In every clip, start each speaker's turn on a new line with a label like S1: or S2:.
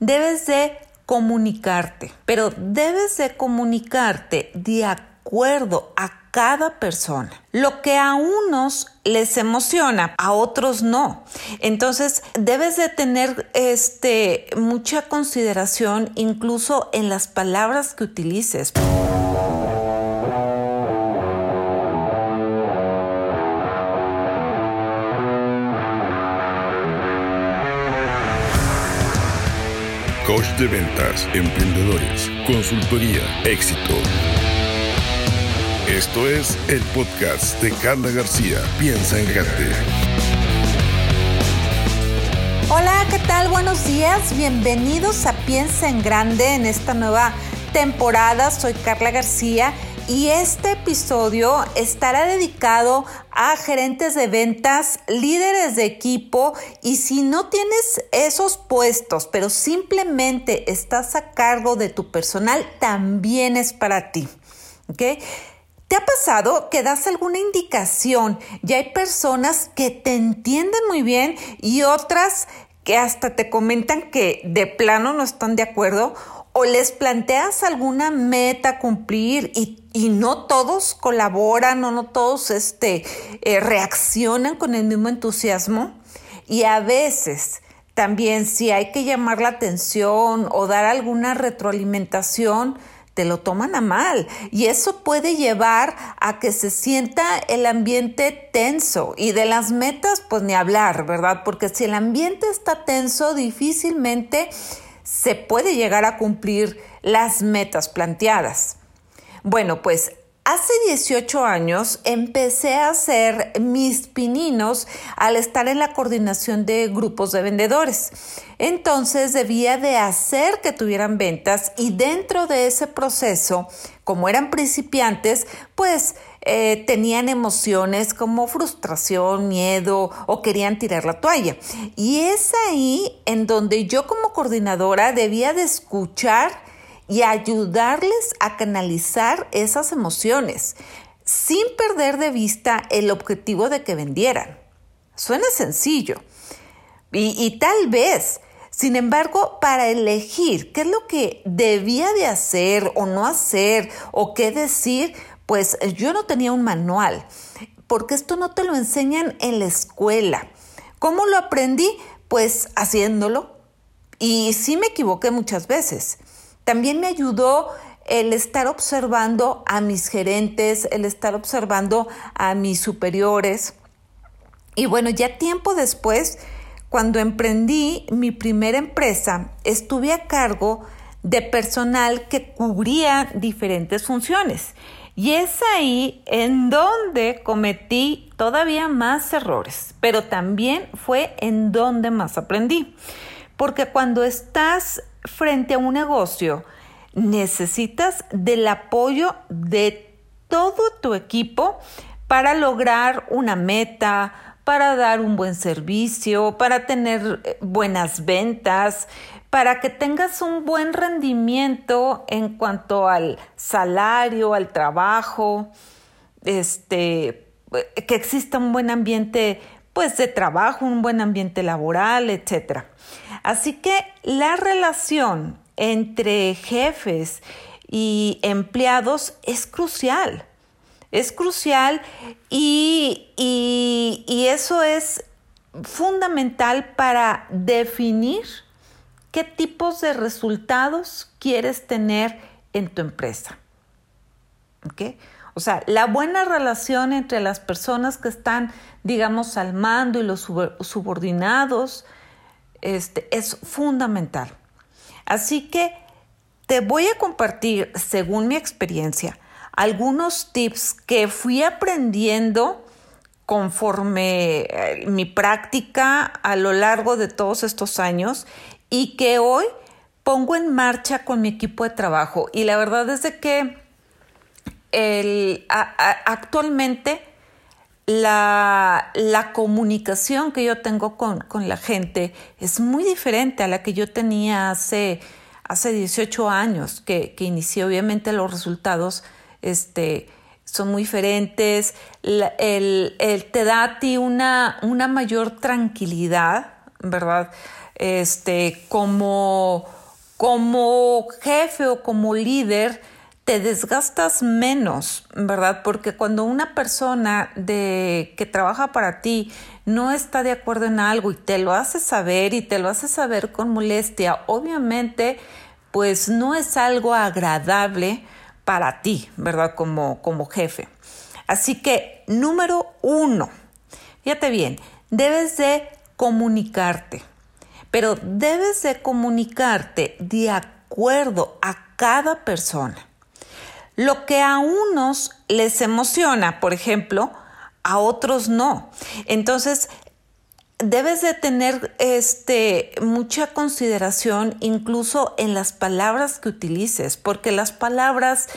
S1: debes de comunicarte, pero debes de comunicarte de acuerdo a cada persona. Lo que a unos les emociona, a otros no. Entonces, debes de tener este mucha consideración incluso en las palabras que utilices.
S2: Coach de ventas, emprendedores, consultoría, éxito. Esto es el podcast de Carla García. Piensa en grande.
S1: Hola, ¿qué tal? Buenos días. Bienvenidos a Piensa en Grande en esta nueva temporada. Soy Carla García y este episodio estará dedicado a gerentes de ventas, líderes de equipo y si no tienes esos puestos, pero simplemente estás a cargo de tu personal, también es para ti. ¿Te ha pasado que das alguna indicación y hay personas que te entienden muy bien y otras que hasta te comentan que de plano no están de acuerdo? O les planteas alguna meta cumplir y, no todos colaboran o no todos este, eh, reaccionan con el mismo entusiasmo. Y a veces también si hay que llamar la atención o dar alguna retroalimentación, te lo toman a mal y eso puede llevar a que se sienta el ambiente tenso y de las metas pues ni hablar, ¿verdad? Porque si el ambiente está tenso difícilmente se puede llegar a cumplir las metas planteadas. Bueno, pues hace 18 años empecé a hacer mis pininos al estar en la coordinación de grupos de vendedores. Entonces debía de hacer que tuvieran ventas y dentro de ese proceso, como eran principiantes, pues eh, tenían emociones como frustración, miedo o querían tirar la toalla. Y es ahí en donde yo como coordinadora debía de escuchar y ayudarles a canalizar esas emociones sin perder de vista el objetivo de que vendieran. Suena sencillo. Y, y, tal vez, sin embargo, para elegir qué es lo que debía de hacer o no hacer o qué decir, pues yo no tenía un manual, porque esto no te lo enseñan en la escuela. ¿Cómo lo aprendí? Pues haciéndolo. Y sí me equivoqué muchas veces. También me ayudó el estar observando a mis gerentes, el estar observando a mis superiores. Y bueno, ya tiempo después, cuando emprendí mi primera empresa, estuve a cargo de personal que cubría diferentes funciones. Y es ahí en donde cometí todavía más errores, pero también fue en donde más aprendí. Porque cuando estás frente a un negocio, necesitas del apoyo de todo tu equipo para lograr una meta, para dar un buen servicio, para tener eh, buenas ventas, para que tengas un buen rendimiento en cuanto al salario, al trabajo, este, que exista un buen ambiente pues de trabajo, un buen ambiente laboral, etc. Así que la relación entre jefes y empleados es crucial. Es crucial y, y eso es fundamental para definir qué tipos de resultados quieres tener en tu empresa. O sea, la buena relación entre las personas que están, digamos, al mando y los subordinados este, es fundamental. Así que te voy a compartir, según mi experiencia, algunos tips que fui aprendiendo conforme eh, mi práctica a lo largo de todos estos años y que hoy pongo en marcha con mi equipo de trabajo. Y la verdad es de que actualmente la, comunicación que yo tengo con, la gente es muy diferente a la que yo tenía hace, hace 18 años, que, que inicié obviamente los resultados este, son muy diferentes, el, te da a ti una, una mayor tranquilidad, ¿verdad? Este, como, como jefe o como líder, te desgastas menos, ¿verdad? Porque cuando una persona de, que trabaja para ti no está de acuerdo en algo y te lo hace saber y te lo hace saber con molestia, obviamente, pues no es algo agradable para ti, ¿verdad? Como, como jefe. Así que, número uno, fíjate bien, debes de comunicarte, pero debes de comunicarte de acuerdo a cada persona. Lo que a unos les emociona, por ejemplo, a otros no. Entonces, debes de tener este, mucha consideración incluso en las palabras que utilices, porque las palabras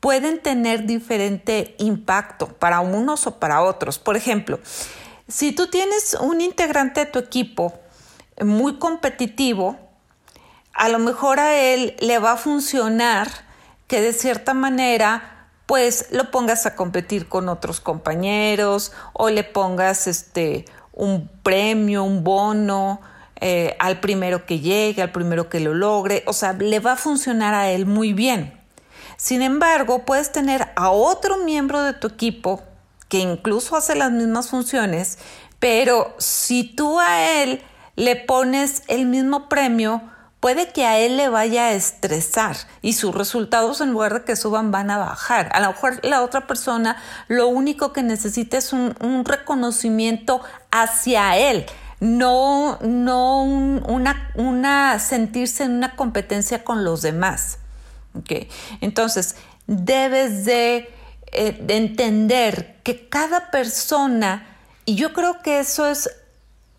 S1: pueden tener diferente impacto para unos o para otros. Por ejemplo, si tú tienes un integrante de tu equipo muy competitivo, a lo mejor a él le va a funcionar que de cierta manera pues lo pongas a competir con otros compañeros o le pongas este un premio, un bono eh, al primero que llegue, al primero que lo logre, o sea, le va a funcionar a él muy bien. Sin embargo, puedes tener a otro miembro de tu equipo que incluso hace las mismas funciones, pero si tú a él le pones el mismo premio, puede que a él le vaya a estresar y sus resultados en lugar de que suban van a bajar. A lo mejor la otra persona lo único que necesita es un, reconocimiento hacia él, no, no una, sentirse en una competencia con los demás. ¿Okay? Entonces, debes de, eh, de entender que cada persona, y yo creo que eso es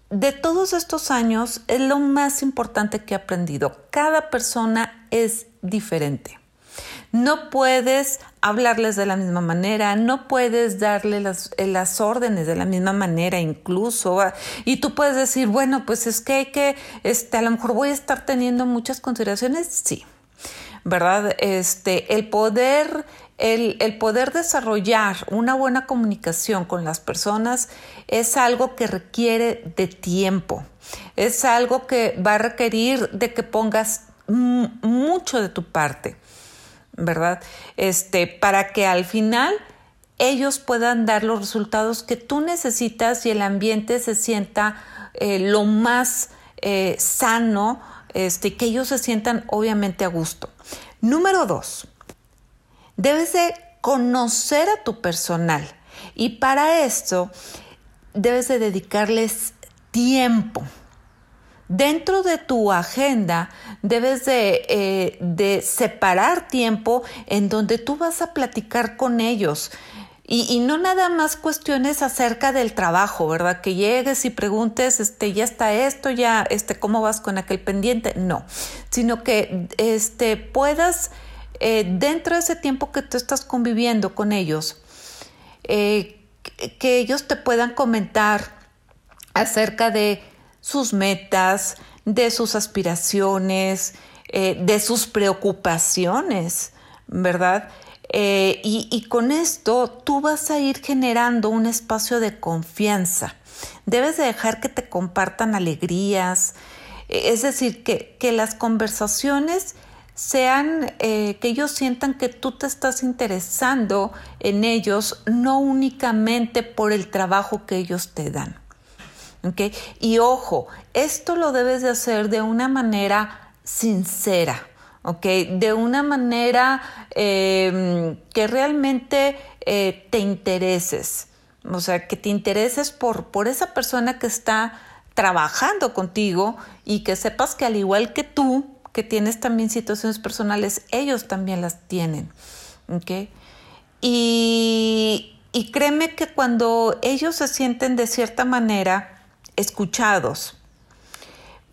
S1: de todos estos años es lo más importante que he aprendido. Cada persona es diferente. No puedes hablarles de la misma manera, no puedes darle las, las, órdenes de la misma manera incluso. Y tú puedes decir, bueno, pues es que hay que, este, a lo mejor voy a estar teniendo muchas consideraciones. Sí, ¿verdad? Este, el poder el, poder desarrollar una buena comunicación con las personas es algo que requiere de tiempo, es algo que va a requerir de que pongas mucho de tu parte, ¿verdad? Este, para que al final ellos puedan dar los resultados que tú necesitas y el ambiente se sienta eh, lo más eh, sano, este, que ellos se sientan obviamente a gusto. Número dos, Debes de conocer a tu personal y para esto debes de dedicarles tiempo. Dentro de tu agenda debes de, eh, de, separar tiempo en donde tú vas a platicar con ellos. Y, no nada más cuestiones acerca del trabajo, ¿verdad? Que llegues y preguntes, este, ya está esto, ya, este, ¿cómo vas con aquel pendiente? No, sino que este, puedas eh, dentro de ese tiempo que tú estás conviviendo con ellos, eh, que ellos te puedan comentar acerca de sus metas, de sus aspiraciones, eh, de sus preocupaciones, ¿verdad? y, y, con esto tú vas a ir generando un espacio de confianza. Debes de dejar que te compartan alegrías, es decir, que, que las conversaciones sean, eh, que ellos sientan que tú te estás interesando en ellos, no únicamente por el trabajo que ellos te dan. ¿Okay? Y ojo, esto lo debes de hacer de una manera sincera, ¿ok? De una manera em, que realmente eh, te intereses, o sea, que te intereses por, por esa persona que está trabajando contigo y que sepas que al igual que tú, que tienes también situaciones personales, ellos también las tienen. Y, y créeme que cuando ellos se sienten de cierta manera escuchados,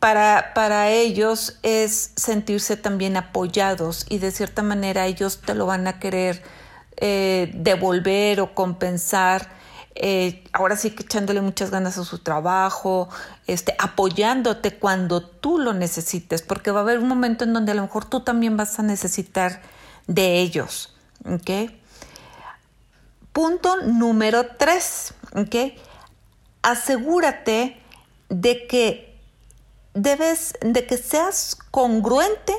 S1: para, para, ellos es sentirse también apoyados y de cierta manera ellos te lo van a querer eh, devolver o compensar eh, ahora sí que echándole muchas ganas a su trabajo, este, apoyándote cuando tú lo necesites, porque va a haber un momento en donde a lo mejor tú también vas a necesitar de ellos. Punto número tres. Asegúrate de que debes de que seas congruente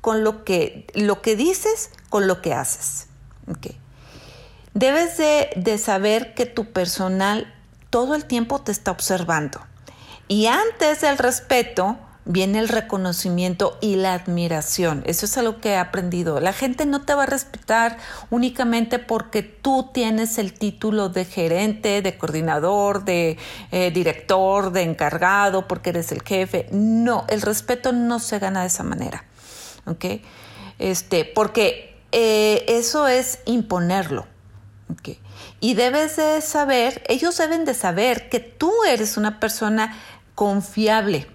S1: con lo que, lo que dices, con lo que haces. Debes de, saber que tu personal todo el tiempo te está observando. Y antes del respeto, viene el reconocimiento y la admiración. Eso es algo que he aprendido. La gente no te va a respetar únicamente porque tú tienes el título de gerente, de coordinador, de eh, director, de encargado, porque eres el jefe. No, el respeto no se gana de esa manera. ¿Ok? Este, porque eh, eso es imponerlo. Y debes de saber, ellos deben de saber que tú eres una persona confiable.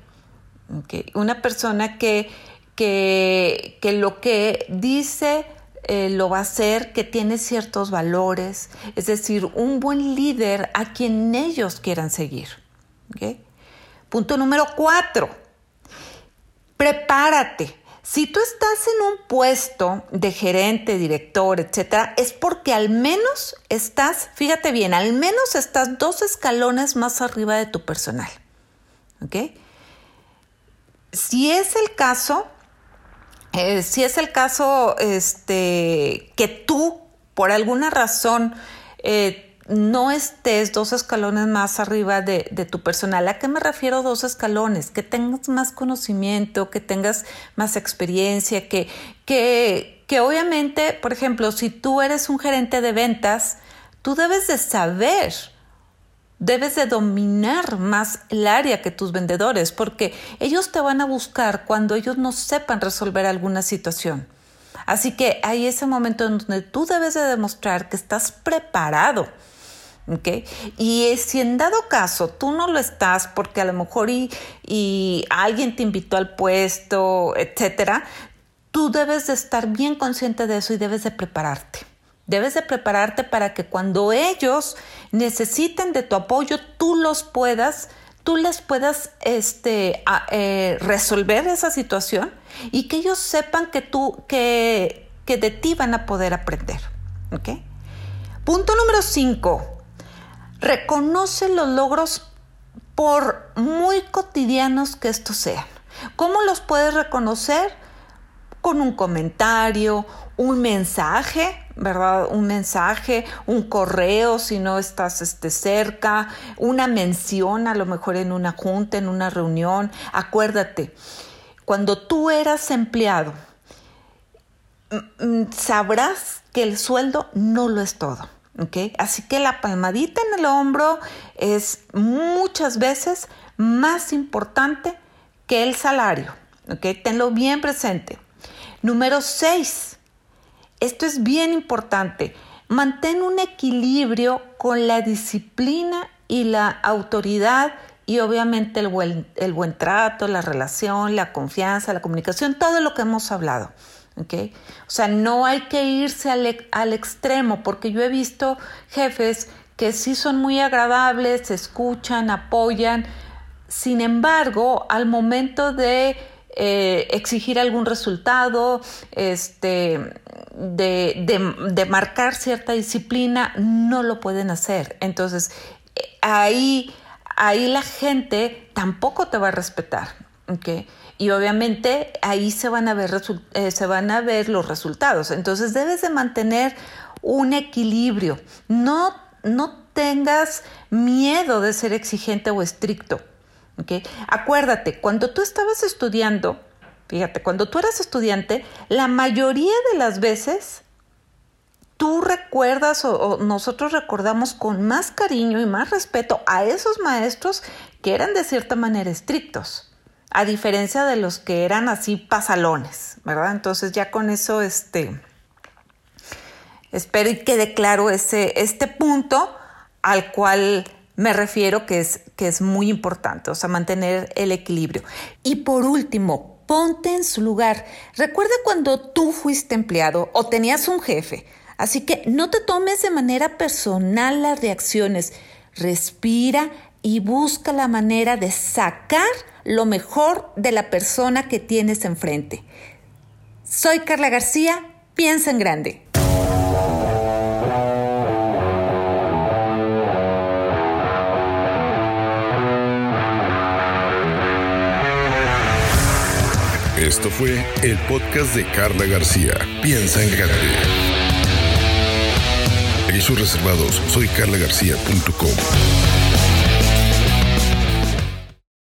S1: Una persona que, que, que, lo que dice eh, lo va a hacer, que tiene ciertos valores, es decir, un buen líder a quien ellos quieran seguir. Punto número cuatro, prepárate. Si tú estás en un puesto de gerente, director, etcétera, es porque al menos estás, fíjate bien, al menos estás dos escalones más arriba de tu personal. ¿Ok? si es el caso, eh, si es el caso este, que tú, por alguna razón, eh, no estés dos escalones más arriba de, tu personal. ¿A qué me refiero dos escalones? Que tengas más conocimiento, que tengas más experiencia, que, que, que obviamente, por ejemplo, si tú eres un gerente de ventas, tú debes de saber Debes de dominar más el área que tus vendedores porque ellos te van a buscar cuando ellos no sepan resolver alguna situación. Así que hay ese momento en donde tú debes de demostrar que estás preparado. Y si en dado caso tú no lo estás porque a lo mejor y, alguien te invitó al puesto, etcétera, tú debes de estar bien consciente de eso y debes de prepararte. Debes de prepararte para que cuando ellos necesiten de tu apoyo, tú los puedas, tú les puedas este, eh, resolver esa situación y que ellos sepan que tú, que, que de ti van a poder aprender. Punto número 5. Reconoce los logros por muy cotidianos que estos sean. ¿Cómo los puedes reconocer? Con un comentario, un mensaje, ¿verdad? Un mensaje, un correo si no estás este, cerca, una mención a lo mejor en una junta, en una reunión. Acuérdate, cuando tú eras empleado, sabrás que el sueldo no lo es todo. ¿Okay? Así que la palmadita en el hombro es muchas veces más importante que el salario. ¿okay? Tenlo bien presente. Número 6 esto es bien importante. Mantén un equilibrio con la disciplina y la autoridad y obviamente el buen, el buen trato, la relación, la confianza, la comunicación, todo lo que hemos hablado. ¿Okay? O sea, no hay que irse al, extremo porque yo he visto jefes que sí son muy agradables, escuchan, apoyan, sin embargo, al momento de eh, exigir algún resultado, este, de, marcar cierta disciplina, no lo pueden hacer. Entonces, ahí, ahí la gente tampoco te va a respetar. Y obviamente ahí se van, a ver, eh, se van a ver los resultados. Entonces debes de mantener un equilibrio. No, no tengas miedo de ser exigente o estricto. Acuérdate, cuando tú estabas estudiando, fíjate, cuando tú eras estudiante, la mayoría de las veces tú recuerdas o, nosotros recordamos con más cariño y más respeto a esos maestros que eran de cierta manera estrictos, a diferencia de los que eran así pasalones, ¿verdad? Entonces ya con eso, este, espero y quede claro ese, este punto al cual me refiero que es, que es muy importante, o sea, mantener el equilibrio. Y por último, ponte en su lugar. Recuerda cuando tú fuiste empleado o tenías un jefe. Así que no te tomes de manera personal las reacciones. Respira y busca la manera de sacar lo mejor de la persona que tienes enfrente. Soy Carla García, piensa en grande.
S2: Esto fue el podcast de Carla García. Piensa en grande. Derechos reservados. Soy carlagarcía.com.